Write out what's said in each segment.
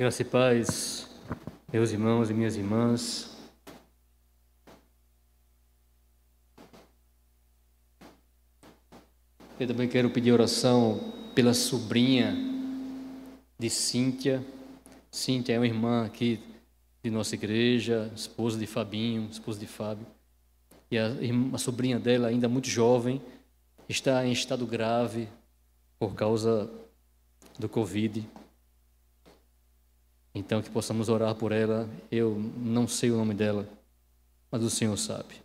Graça e paz, meus irmãos e minhas irmãs. Eu também quero pedir oração pela sobrinha de Cíntia. Cíntia é uma irmã aqui de nossa igreja, esposa de Fabinho, esposa de Fábio. E a, a sobrinha dela, ainda muito jovem, está em estado grave por causa do Covid. Então, que possamos orar por ela. Eu não sei o nome dela, mas o Senhor sabe.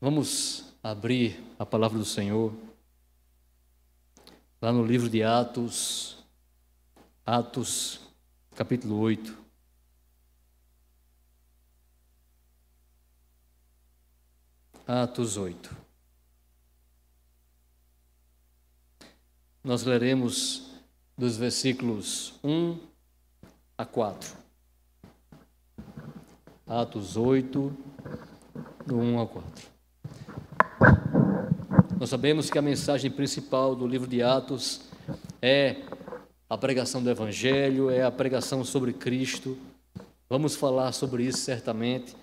Vamos abrir a palavra do Senhor lá no livro de Atos, Atos, capítulo 8. Atos 8. Nós leremos dos versículos 1 a 4. Atos 8, do 1 a 4. Nós sabemos que a mensagem principal do livro de Atos é a pregação do Evangelho, é a pregação sobre Cristo. Vamos falar sobre isso certamente,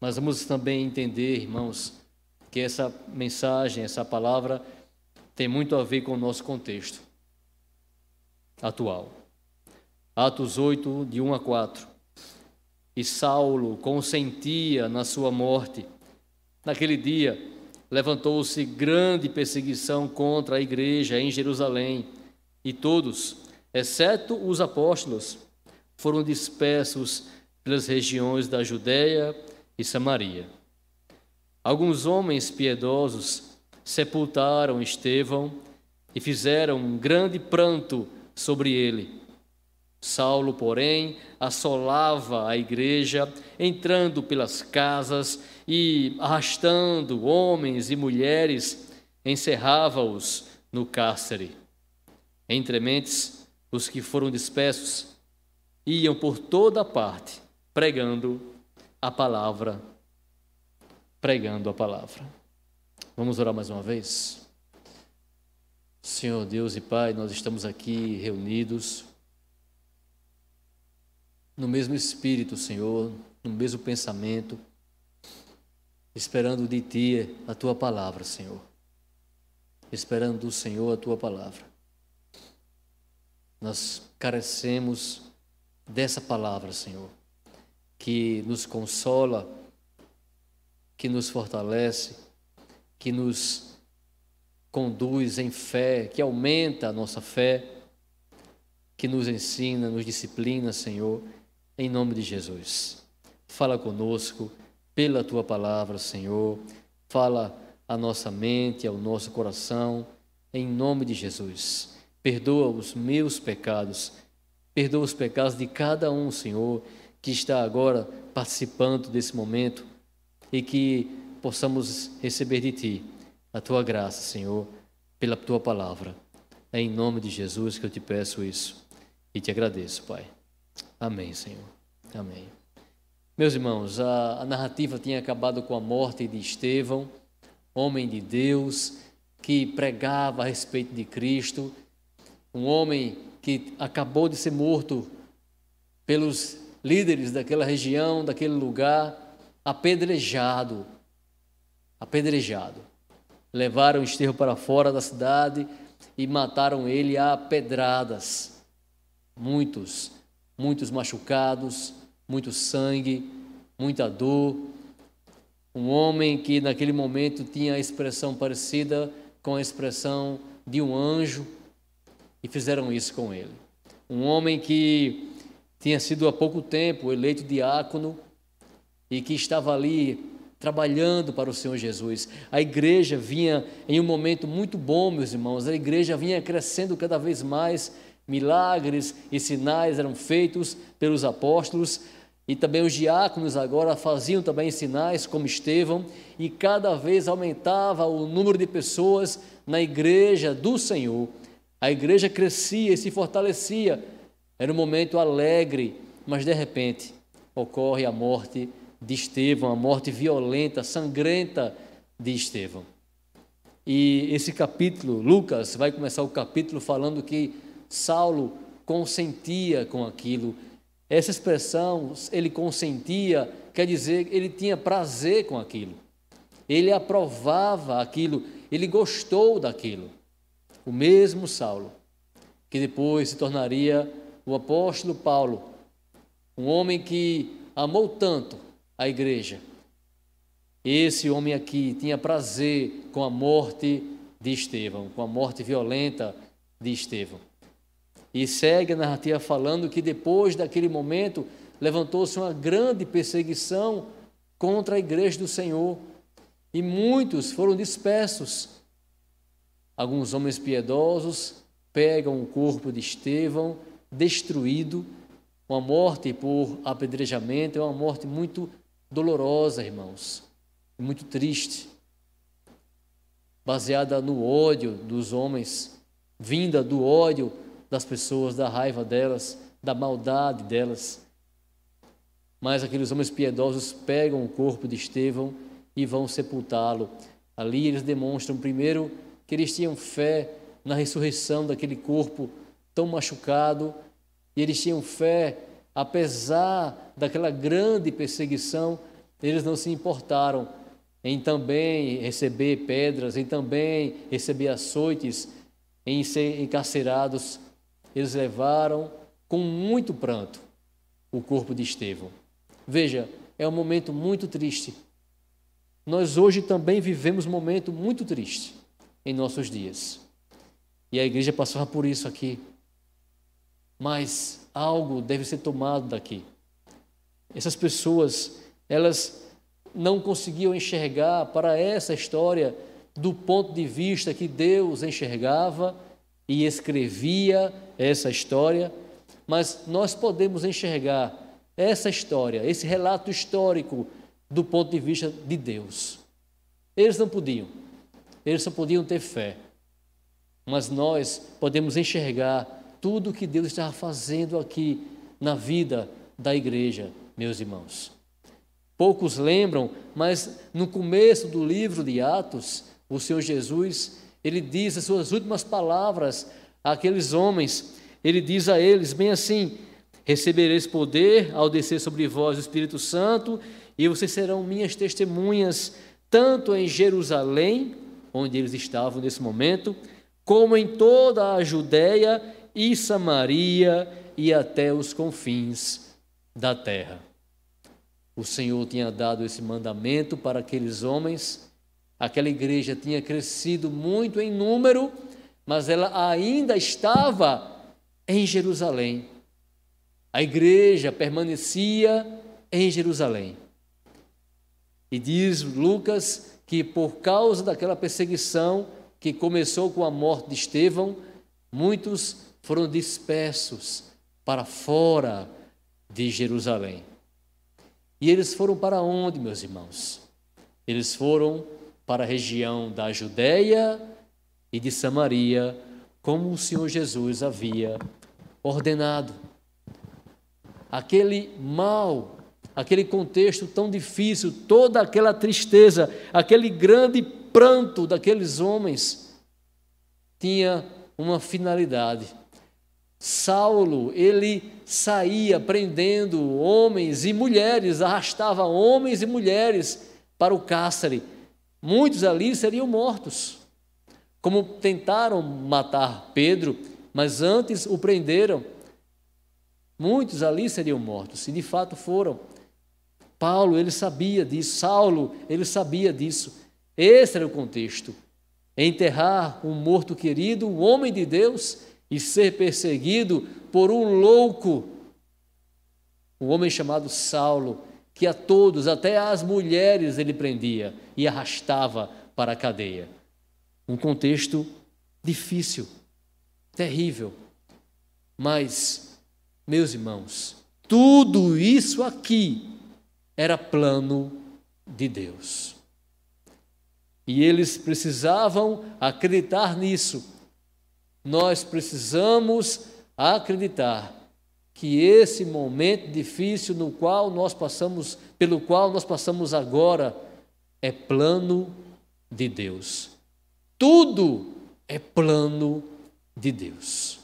mas vamos também entender, irmãos, que essa mensagem, essa palavra, tem muito a ver com o nosso contexto atual. Atos 8, de 1 a 4. E Saulo consentia na sua morte. Naquele dia, levantou-se grande perseguição contra a igreja em Jerusalém, e todos, exceto os apóstolos, foram dispersos pelas regiões da Judéia e Samaria. Alguns homens piedosos sepultaram Estevão e fizeram um grande pranto sobre ele. Saulo, porém, assolava a igreja, entrando pelas casas e arrastando homens e mulheres, encerrava-os no cárcere. Entre mentes, os que foram dispersos iam por toda parte, pregando a palavra, pregando a palavra. Vamos orar mais uma vez? Senhor Deus e Pai, nós estamos aqui reunidos no mesmo espírito, Senhor, no mesmo pensamento, esperando de Ti a Tua palavra, Senhor. Esperando do Senhor a Tua palavra. Nós carecemos dessa palavra, Senhor, que nos consola, que nos fortalece, que nos conduz em fé, que aumenta a nossa fé, que nos ensina, nos disciplina, Senhor, em nome de Jesus. Fala conosco pela tua palavra, Senhor. Fala a nossa mente, ao nosso coração, em nome de Jesus. Perdoa os meus pecados, perdoa os pecados de cada um, Senhor, que está agora participando desse momento e que possamos receber de Ti a tua graça, Senhor, pela tua palavra. É em nome de Jesus que eu te peço isso e te agradeço, Pai. Amém, Senhor. Amém. Meus irmãos, a, a narrativa tinha acabado com a morte de Estevão, homem de Deus, que pregava a respeito de Cristo, um homem que acabou de ser morto pelos líderes daquela região, daquele lugar, apedrejado. Apedrejado levaram Estevão para fora da cidade e mataram ele a pedradas. Muitos, muitos machucados, muito sangue, muita dor. Um homem que naquele momento tinha a expressão parecida com a expressão de um anjo e fizeram isso com ele. Um homem que tinha sido há pouco tempo eleito diácono e que estava ali trabalhando para o Senhor Jesus. A igreja vinha em um momento muito bom, meus irmãos, a igreja vinha crescendo cada vez mais, milagres e sinais eram feitos pelos apóstolos. E também os diáconos agora faziam também sinais, como Estevão, e cada vez aumentava o número de pessoas na igreja do Senhor. A igreja crescia e se fortalecia. Era um momento alegre, mas de repente ocorre a morte de Estevão, a morte violenta, sangrenta de Estevão. E esse capítulo, Lucas vai começar o capítulo falando que Saulo consentia com aquilo. Essa expressão, ele consentia, quer dizer, ele tinha prazer com aquilo. Ele aprovava aquilo, ele gostou daquilo. O mesmo Saulo, que depois se tornaria o apóstolo Paulo, um homem que amou tanto a igreja. Esse homem aqui tinha prazer com a morte de Estevão, com a morte violenta de Estevão. E segue a narrativa falando que depois daquele momento levantou-se uma grande perseguição contra a igreja do Senhor e muitos foram dispersos. Alguns homens piedosos pegam o corpo de Estevão destruído, uma morte por apedrejamento, é uma morte muito dolorosa, irmãos, muito triste, baseada no ódio dos homens, vinda do ódio das pessoas, da raiva delas, da maldade delas. Mas aqueles homens piedosos pegam o corpo de Estevão e vão sepultá-lo. Ali eles demonstram, primeiro, que eles tinham fé na ressurreição daquele corpo tão machucado, e eles tinham fé, apesar daquela grande perseguição, eles não se importaram em também receber pedras, em também receber açoites, em ser encarcerados. Eles levaram com muito pranto o corpo de Estevão. Veja, é um momento muito triste. Nós hoje também vivemos um momento muito triste em nossos dias. E a igreja passava por isso aqui. Mas algo deve ser tomado daqui. Essas pessoas, elas não conseguiam enxergar para essa história do ponto de vista que Deus enxergava e escrevia essa história, mas nós podemos enxergar essa história, esse relato histórico do ponto de vista de Deus. Eles não podiam, eles só podiam ter fé, mas nós podemos enxergar tudo o que Deus estava fazendo aqui na vida da igreja, meus irmãos. Poucos lembram, mas no começo do livro de Atos, o Senhor Jesus, ele diz as suas últimas palavras àqueles homens. Ele diz a eles bem assim: Recebereis poder ao descer sobre vós o Espírito Santo, e vocês serão minhas testemunhas, tanto em Jerusalém, onde eles estavam nesse momento, como em toda a Judéia e Samaria e até os confins da terra. O Senhor tinha dado esse mandamento para aqueles homens. Aquela igreja tinha crescido muito em número, mas ela ainda estava em Jerusalém. A igreja permanecia em Jerusalém. E diz Lucas que por causa daquela perseguição que começou com a morte de Estevão, muitos foram dispersos para fora de Jerusalém. E eles foram para onde, meus irmãos? Eles foram para a região da Judéia e de Samaria, como o Senhor Jesus havia ordenado. Aquele mal, aquele contexto tão difícil, toda aquela tristeza, aquele grande pranto daqueles homens, tinha uma finalidade Saulo, ele saía prendendo homens e mulheres, arrastava homens e mulheres para o cárcere. Muitos ali seriam mortos. Como tentaram matar Pedro, mas antes o prenderam. Muitos ali seriam mortos, e de fato foram. Paulo, ele sabia disso, Saulo, ele sabia disso. Esse era o contexto. Enterrar um morto querido, um homem de Deus, e ser perseguido por um louco, um homem chamado Saulo, que a todos, até as mulheres, ele prendia e arrastava para a cadeia. Um contexto difícil, terrível. Mas, meus irmãos, tudo isso aqui era plano de Deus. E eles precisavam acreditar nisso nós precisamos acreditar que esse momento difícil no qual nós passamos, pelo qual nós passamos agora, é plano de Deus. Tudo é plano de Deus.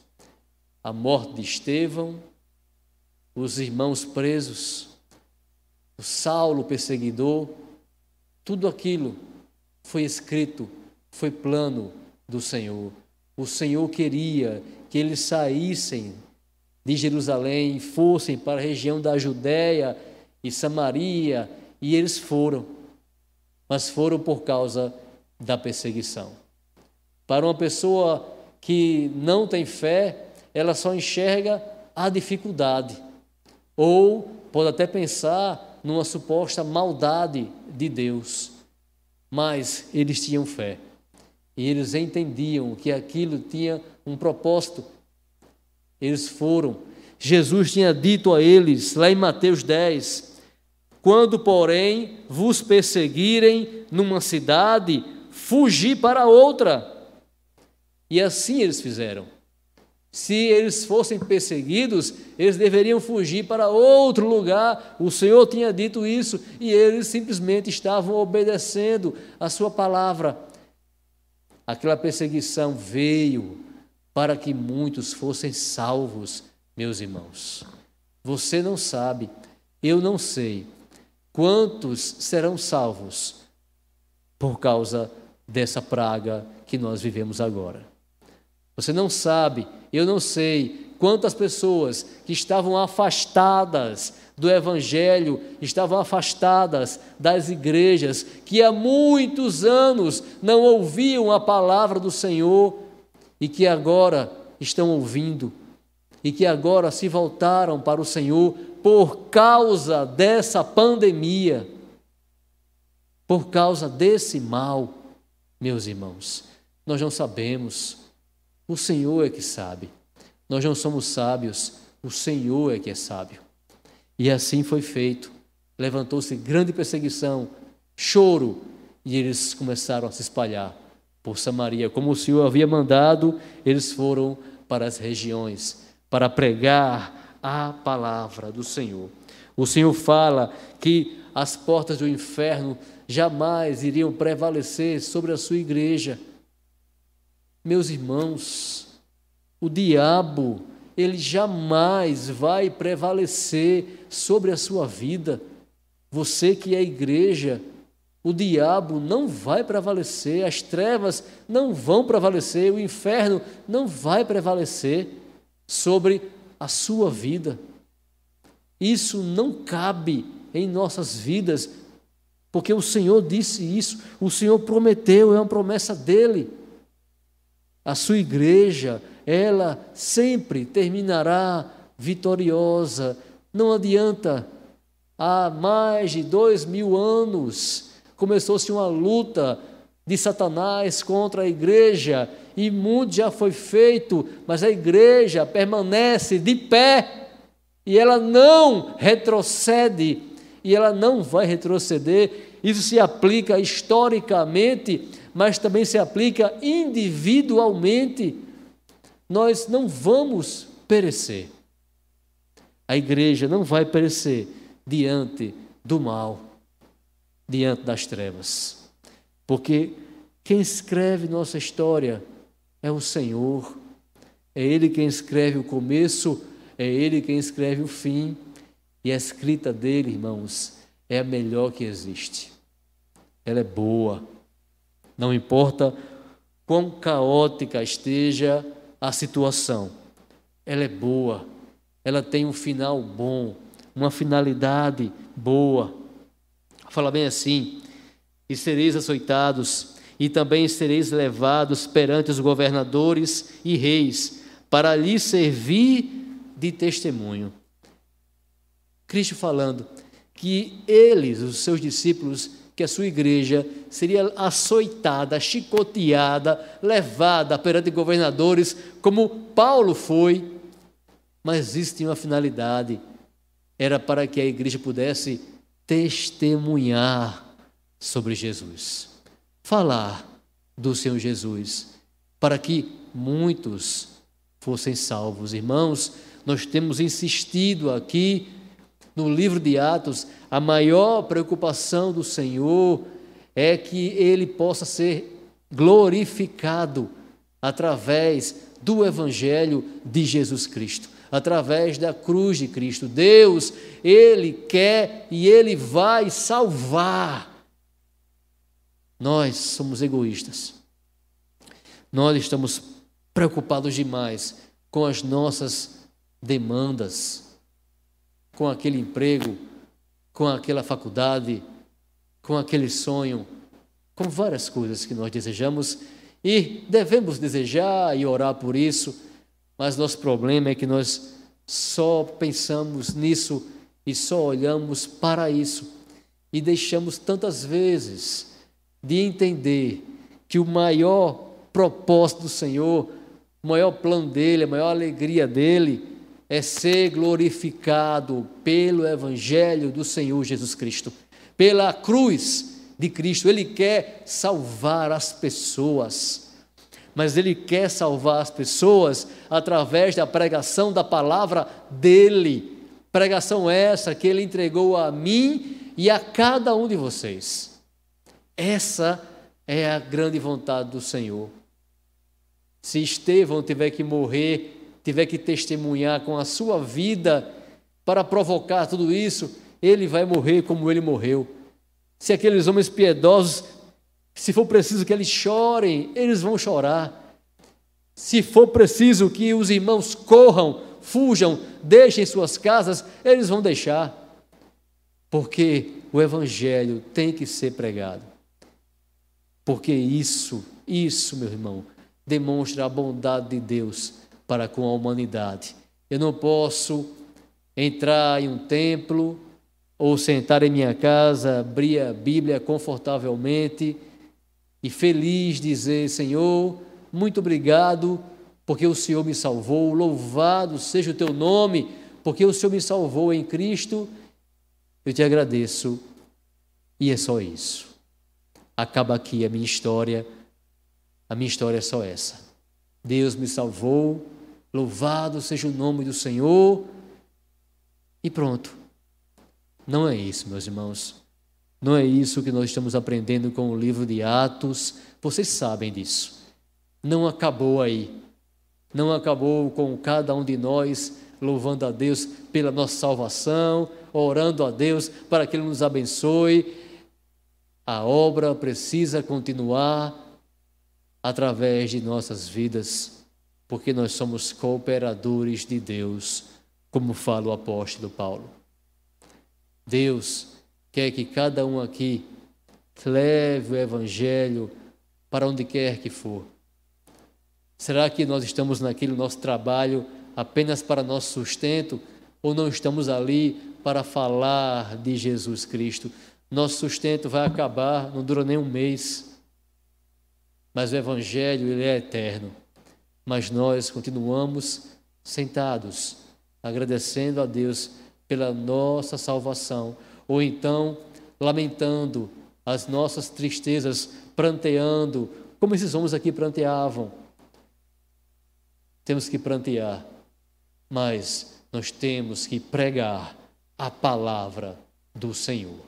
a morte de Estevão, os irmãos presos, o Saulo perseguidor, tudo aquilo foi escrito, foi plano do Senhor. O Senhor queria que eles saíssem de Jerusalém e fossem para a região da Judéia e Samaria, e eles foram, mas foram por causa da perseguição. Para uma pessoa que não tem fé, ela só enxerga a dificuldade, ou pode até pensar numa suposta maldade de Deus. Mas eles tinham fé e eles entendiam que aquilo tinha um propósito. Eles foram. Jesus tinha dito a eles, lá em Mateus 10, quando, porém, vos perseguirem numa cidade, fugi para outra. E assim eles fizeram. Se eles fossem perseguidos, eles deveriam fugir para outro lugar. O Senhor tinha dito isso e eles simplesmente estavam obedecendo a Sua palavra. Aquela perseguição veio para que muitos fossem salvos, meus irmãos. Você não sabe, eu não sei quantos serão salvos por causa dessa praga que nós vivemos agora. Você não sabe, eu não sei quantas pessoas que estavam afastadas do Evangelho, estavam afastadas das igrejas, que há muitos anos não ouviam a palavra do Senhor e que agora estão ouvindo e que agora se voltaram para o Senhor por causa dessa pandemia, por causa desse mal, meus irmãos. Nós não sabemos o Senhor é que sabe. Nós não somos sábios, o Senhor é que é sábio. E assim foi feito. Levantou-se grande perseguição, choro, e eles começaram a se espalhar por Samaria. Como o Senhor havia mandado, eles foram para as regiões para pregar a palavra do Senhor. O Senhor fala que as portas do inferno jamais iriam prevalecer sobre a sua igreja. Meus irmãos, o diabo, ele jamais vai prevalecer sobre a sua vida. Você que é igreja, o diabo não vai prevalecer, as trevas não vão prevalecer, o inferno não vai prevalecer sobre a sua vida. Isso não cabe em nossas vidas, porque o Senhor disse isso, o Senhor prometeu, é uma promessa dele. A sua igreja, ela sempre terminará vitoriosa. Não adianta. Há mais de dois mil anos começou-se uma luta de Satanás contra a igreja e muito já foi feito, mas a igreja permanece de pé e ela não retrocede e ela não vai retroceder. Isso se aplica historicamente mas também se aplica individualmente. Nós não vamos perecer. A igreja não vai perecer diante do mal, diante das trevas. Porque quem escreve nossa história é o Senhor. É Ele quem escreve o começo, é Ele quem escreve o fim. E a escrita dele, irmãos, é a melhor que existe. Ela é boa, não importa quão caótica esteja a situação, ela é boa, ela tem um final bom, uma finalidade boa. Fala bem assim: e sereis açoitados, e também sereis levados perante os governadores e reis, para lhe servir de testemunho. Cristo falando que eles, os seus discípulos, que a sua igreja seria açoitada, chicoteada, levada perante governadores, como Paulo foi, mas existe uma finalidade: era para que a igreja pudesse testemunhar sobre Jesus, falar do Senhor Jesus, para que muitos fossem salvos. Irmãos, nós temos insistido aqui no livro de Atos, a maior preocupação do Senhor é que ele possa ser glorificado através do Evangelho de Jesus Cristo, através da cruz de Cristo. Deus, Ele quer e Ele vai salvar. Nós somos egoístas. Nós estamos preocupados demais com as nossas demandas, com aquele emprego, com aquela faculdade, com aquele sonho, com várias coisas que nós desejamos e devemos desejar e orar por isso, mas nosso problema é que nós só pensamos nisso e só olhamos para isso e deixamos tantas vezes de entender que o maior propósito do Senhor, o maior plano dele, a maior alegria dele é ser glorificado pelo Evangelho do Senhor Jesus Cristo, pela cruz de Cristo. Ele quer salvar as pessoas, mas ele quer salvar as pessoas através da pregação da palavra dele. Pregação essa que ele entregou a mim e a cada um de vocês. Essa é a grande vontade do Senhor. Se Estevão tiver que morrer tiver que testemunhar com a sua vida para provocar tudo isso, ele vai morrer como ele morreu. Se aqueles homens piedosos, se for preciso que eles chorem, eles vão chorar. Se for preciso que os irmãos corram, fujam, deixem suas casas, eles vão deixar. Porque o Evangelho tem que ser pregado. Porque isso, isso, meu irmão, demonstra a bondade de Deus para com a humanidade. Eu não posso entrar em um templo ou sentar em minha casa, abrir a Bíblia confortavelmente e feliz dizer: Senhor, muito obrigado porque o Senhor me salvou, louvado seja o teu nome, porque o Senhor me salvou em Cristo. Eu te agradeço e é só isso. Acaba aqui a minha história. A minha história é só essa. Deus me salvou, Louvado seja o nome do Senhor. E pronto. Não é isso, meus irmãos. Não é isso que nós estamos aprendendo com o livro de Atos. Vocês sabem disso. Não acabou aí. Não acabou com cada um de nós louvando a Deus pela nossa salvação, orando a Deus para que Ele nos abençoe. A obra precisa continuar através de nossas vidas porque nós somos cooperadores de Deus, como fala o apóstolo Paulo. Deus quer que cada um aqui leve o Evangelho para onde quer que for. Será que nós estamos naquele nosso trabalho apenas para nosso sustento ou não estamos ali para falar de Jesus Cristo? Nosso sustento vai acabar, não dura nem um mês. Mas o Evangelho, ele é eterno mas nós continuamos sentados, agradecendo a Deus pela nossa salvação, ou então lamentando as nossas tristezas, pranteando, como esses homens aqui pranteavam. Temos que prantear, mas nós temos que pregar a palavra do Senhor.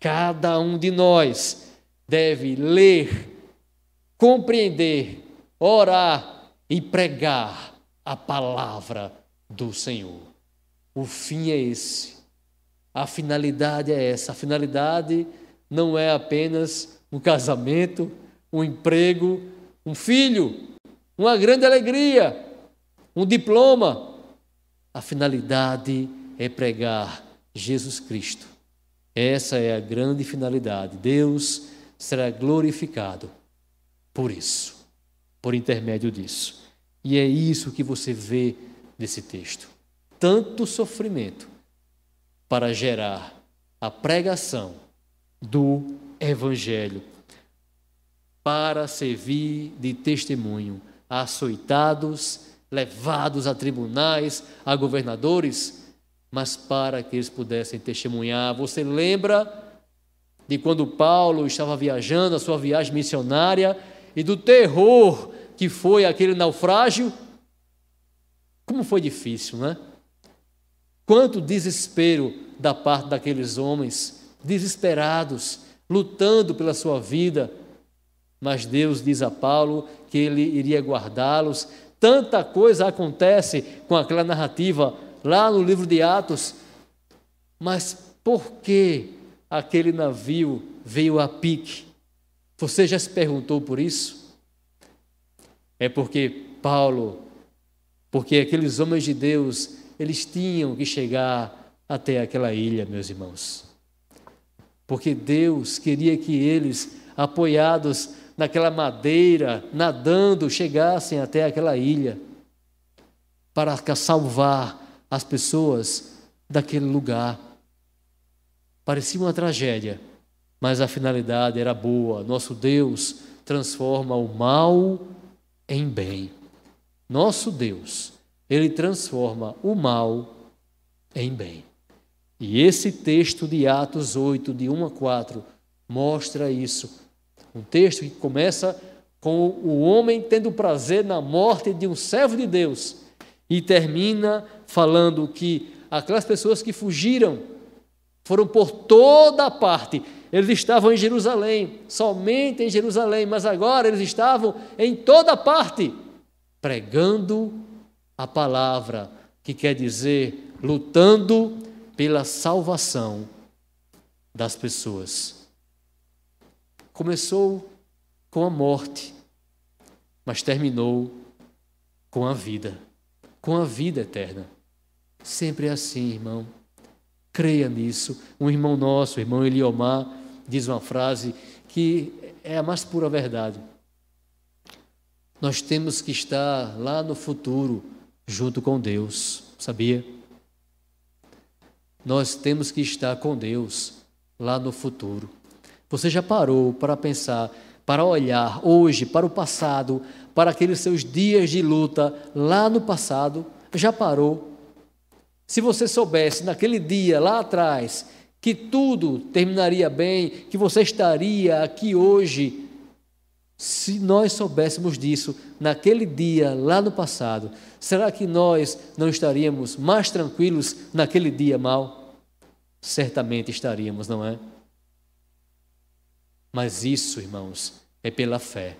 Cada um de nós deve ler, compreender, orar e pregar a palavra do Senhor. O fim é esse. A finalidade é essa. A finalidade não é apenas um casamento, um emprego, um filho, uma grande alegria, um diploma. A finalidade é pregar Jesus Cristo. Essa é a grande finalidade. Deus será glorificado por isso por intermédio disso. E é isso que você vê nesse texto. Tanto sofrimento para gerar a pregação do Evangelho, para servir de testemunho a açoitados, levados a tribunais, a governadores, mas para que eles pudessem testemunhar. Você lembra de quando Paulo estava viajando, a sua viagem missionária, e do terror que foi aquele naufrágio. Como foi difícil, né? Quanto desespero da parte daqueles homens, desesperados, lutando pela sua vida. Mas Deus diz a Paulo que ele iria guardá-los. Tanta coisa acontece com aquela narrativa lá no livro de Atos. Mas por que aquele navio veio a pique? Você já se perguntou por isso? É porque Paulo, porque aqueles homens de Deus, eles tinham que chegar até aquela ilha, meus irmãos. Porque Deus queria que eles, apoiados naquela madeira, nadando, chegassem até aquela ilha, para salvar as pessoas daquele lugar. Parecia uma tragédia, mas a finalidade era boa. Nosso Deus transforma o mal em bem. Nosso Deus, ele transforma o mal em bem. E esse texto de Atos 8, de 1 a 4, mostra isso. Um texto que começa com o homem tendo prazer na morte de um servo de Deus e termina falando que aquelas pessoas que fugiram foram por toda parte. Eles estavam em Jerusalém, somente em Jerusalém, mas agora eles estavam em toda parte, pregando a palavra, que quer dizer lutando pela salvação das pessoas. Começou com a morte, mas terminou com a vida, com a vida eterna. Sempre é assim, irmão. Creia nisso. Um irmão nosso, o irmão Eliomar, diz uma frase que é a mais pura verdade. Nós temos que estar lá no futuro junto com Deus, sabia? Nós temos que estar com Deus lá no futuro. Você já parou para pensar, para olhar hoje para o passado, para aqueles seus dias de luta lá no passado? Já parou? Se você soubesse naquele dia lá atrás que tudo terminaria bem, que você estaria aqui hoje, se nós soubéssemos disso naquele dia lá no passado, será que nós não estaríamos mais tranquilos naquele dia mal? Certamente estaríamos, não é? Mas isso, irmãos, é pela fé.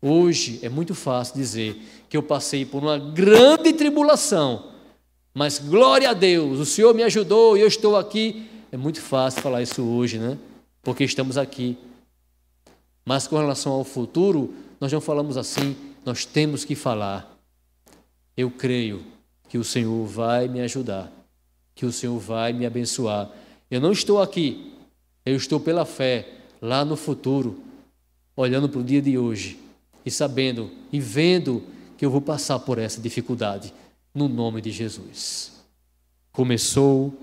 Hoje é muito fácil dizer que eu passei por uma grande tribulação mas glória a Deus, o Senhor me ajudou e eu estou aqui. É muito fácil falar isso hoje, né? Porque estamos aqui. Mas com relação ao futuro, nós não falamos assim, nós temos que falar. Eu creio que o Senhor vai me ajudar, que o Senhor vai me abençoar. Eu não estou aqui, eu estou pela fé lá no futuro, olhando para o dia de hoje e sabendo e vendo que eu vou passar por essa dificuldade no nome de Jesus. Começou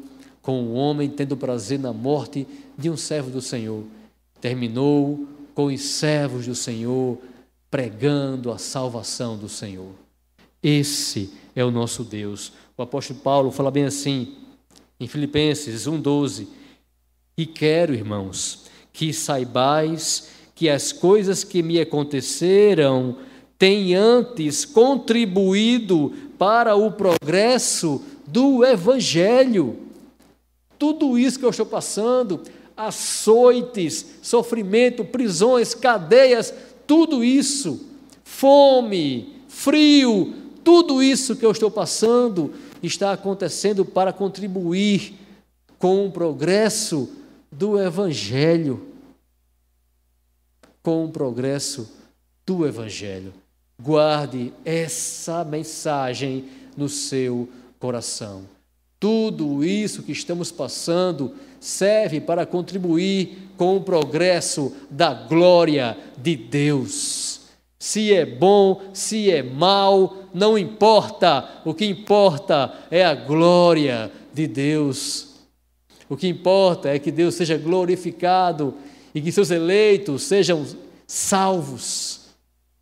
com o um homem tendo prazer na morte de um servo do Senhor, terminou com os servos do Senhor pregando a salvação do Senhor. Esse é o nosso Deus. O apóstolo Paulo fala bem assim, em Filipenses 1,12: E quero, irmãos, que saibais que as coisas que me aconteceram têm antes contribuído para o progresso do Evangelho. Tudo isso que eu estou passando, açoites, sofrimento, prisões, cadeias, tudo isso, fome, frio, tudo isso que eu estou passando está acontecendo para contribuir com o progresso do Evangelho. Com o progresso do Evangelho. Guarde essa mensagem no seu coração. Tudo isso que estamos passando serve para contribuir com o progresso da glória de Deus. Se é bom, se é mal, não importa. O que importa é a glória de Deus. O que importa é que Deus seja glorificado e que seus eleitos sejam salvos.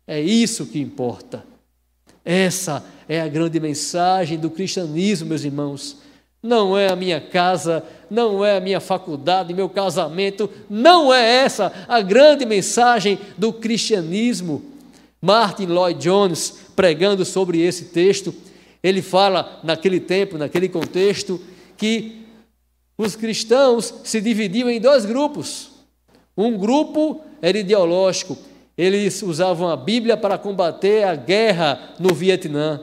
É isso que importa. Essa é a grande mensagem do cristianismo, meus irmãos. Não é a minha casa, não é a minha faculdade, meu casamento, não é essa a grande mensagem do cristianismo. Martin Lloyd Jones, pregando sobre esse texto, ele fala naquele tempo, naquele contexto, que os cristãos se dividiam em dois grupos. Um grupo era ideológico, eles usavam a Bíblia para combater a guerra no Vietnã.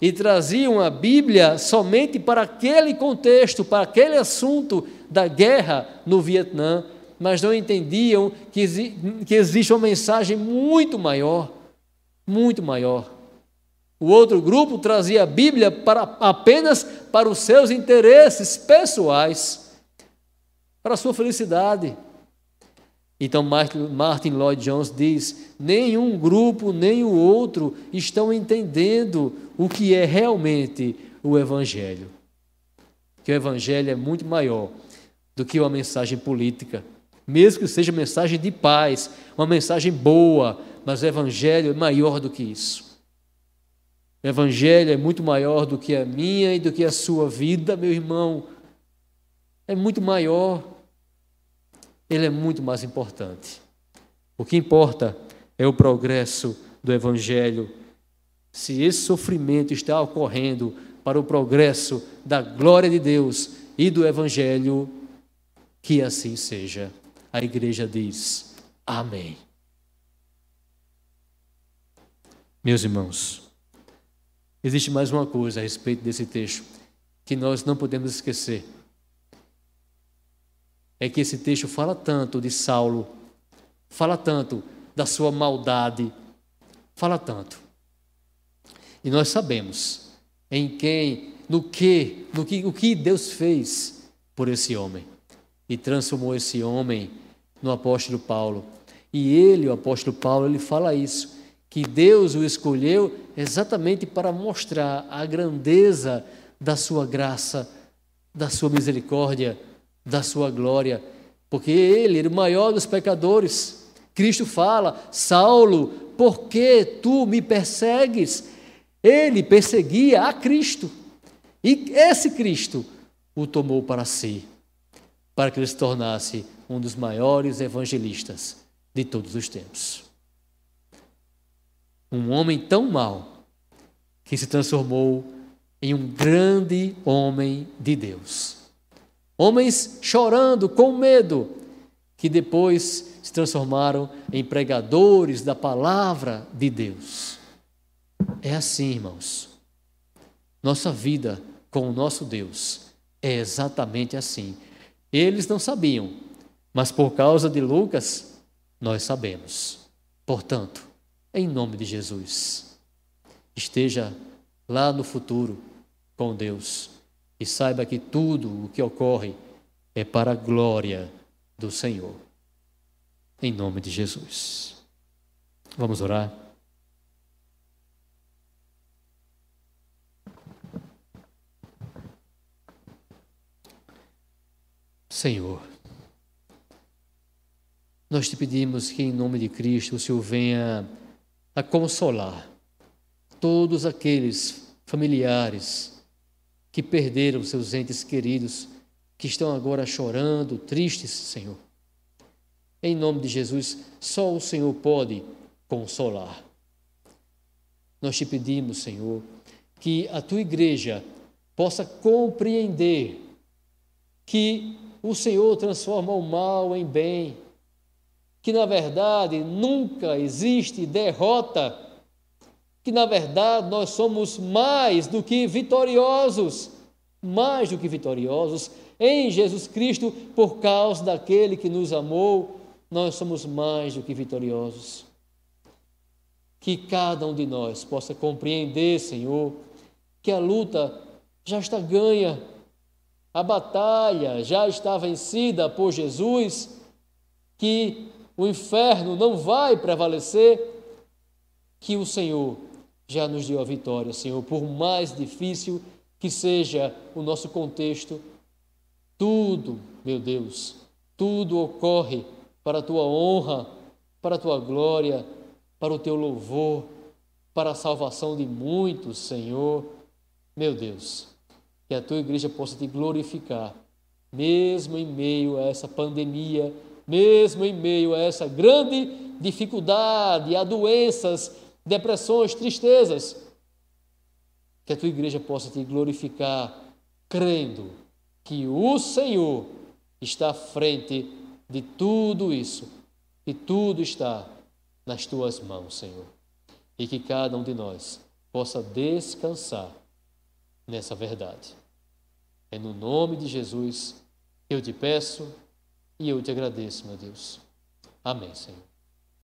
E traziam a Bíblia somente para aquele contexto, para aquele assunto da guerra no Vietnã, mas não entendiam que, que existe uma mensagem muito maior, muito maior. O outro grupo trazia a Bíblia para, apenas para os seus interesses pessoais, para a sua felicidade. Então Martin Lloyd Jones diz: nenhum grupo nem o outro estão entendendo o que é realmente o Evangelho. Que o Evangelho é muito maior do que uma mensagem política, mesmo que seja mensagem de paz, uma mensagem boa, mas o Evangelho é maior do que isso. O Evangelho é muito maior do que a minha e do que a sua vida, meu irmão. É muito maior ele é muito mais importante. O que importa é o progresso do Evangelho. Se esse sofrimento está ocorrendo para o progresso da glória de Deus e do Evangelho, que assim seja. A igreja diz: Amém. Meus irmãos, existe mais uma coisa a respeito desse texto que nós não podemos esquecer é que esse texto fala tanto de Saulo, fala tanto da sua maldade, fala tanto. E nós sabemos em quem, no que, no que, o que Deus fez por esse homem e transformou esse homem no apóstolo Paulo. E ele, o apóstolo Paulo, ele fala isso, que Deus o escolheu exatamente para mostrar a grandeza da sua graça, da sua misericórdia, da sua glória, porque ele era o maior dos pecadores. Cristo fala: Saulo, por que tu me persegues? Ele perseguia a Cristo. E esse Cristo o tomou para si, para que ele se tornasse um dos maiores evangelistas de todos os tempos. Um homem tão mau que se transformou em um grande homem de Deus. Homens chorando com medo, que depois se transformaram em pregadores da palavra de Deus. É assim, irmãos. Nossa vida com o nosso Deus é exatamente assim. Eles não sabiam, mas por causa de Lucas, nós sabemos. Portanto, em nome de Jesus, esteja lá no futuro com Deus e saiba que tudo o que ocorre é para a glória do Senhor. Em nome de Jesus. Vamos orar. Senhor, nós te pedimos que, em nome de Cristo, o Senhor venha a consolar todos aqueles familiares que perderam seus entes queridos, que estão agora chorando, tristes, Senhor. Em nome de Jesus, só o Senhor pode consolar. Nós te pedimos, Senhor, que a tua igreja possa compreender que o Senhor transforma o mal em bem, que na verdade nunca existe derrota que na verdade nós somos mais do que vitoriosos, mais do que vitoriosos em Jesus Cristo, por causa daquele que nos amou, nós somos mais do que vitoriosos. Que cada um de nós possa compreender, Senhor, que a luta já está ganha, a batalha já está vencida por Jesus, que o inferno não vai prevalecer, que o Senhor já nos deu a vitória, Senhor, por mais difícil que seja o nosso contexto. Tudo, meu Deus, tudo ocorre para a tua honra, para a tua glória, para o teu louvor, para a salvação de muitos, Senhor. Meu Deus, que a tua igreja possa te glorificar, mesmo em meio a essa pandemia, mesmo em meio a essa grande dificuldade, a doenças depressões, tristezas. Que a tua igreja possa te glorificar, crendo que o Senhor está à frente de tudo isso, e tudo está nas tuas mãos, Senhor. E que cada um de nós possa descansar nessa verdade. É no nome de Jesus que eu te peço e eu te agradeço, meu Deus. Amém, Senhor.